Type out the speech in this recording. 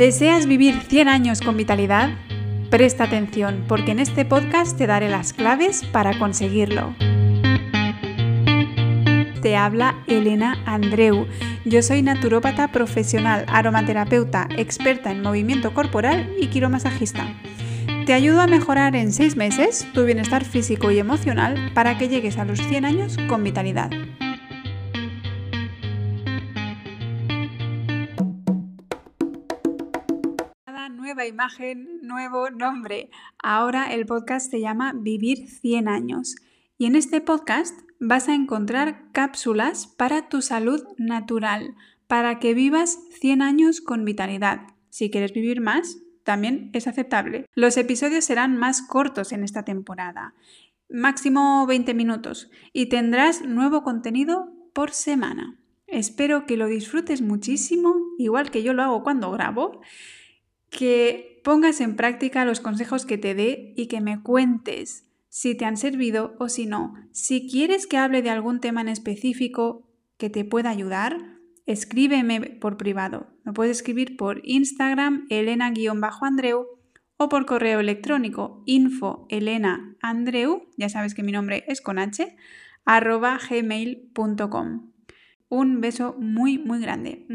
¿Deseas vivir 100 años con vitalidad? Presta atención porque en este podcast te daré las claves para conseguirlo. Te habla Elena Andreu. Yo soy naturópata profesional, aromaterapeuta, experta en movimiento corporal y quiromasajista. Te ayudo a mejorar en 6 meses tu bienestar físico y emocional para que llegues a los 100 años con vitalidad. Nueva imagen, nuevo nombre. Ahora el podcast se llama Vivir 100 años. Y en este podcast vas a encontrar cápsulas para tu salud natural, para que vivas 100 años con vitalidad. Si quieres vivir más, también es aceptable. Los episodios serán más cortos en esta temporada, máximo 20 minutos, y tendrás nuevo contenido por semana. Espero que lo disfrutes muchísimo, igual que yo lo hago cuando grabo que pongas en práctica los consejos que te dé y que me cuentes si te han servido o si no. Si quieres que hable de algún tema en específico que te pueda ayudar, escríbeme por privado. Me puedes escribir por Instagram elena-andreu o por correo electrónico info ya sabes que mi nombre es con h, arroba gmail.com. Un beso muy, muy grande.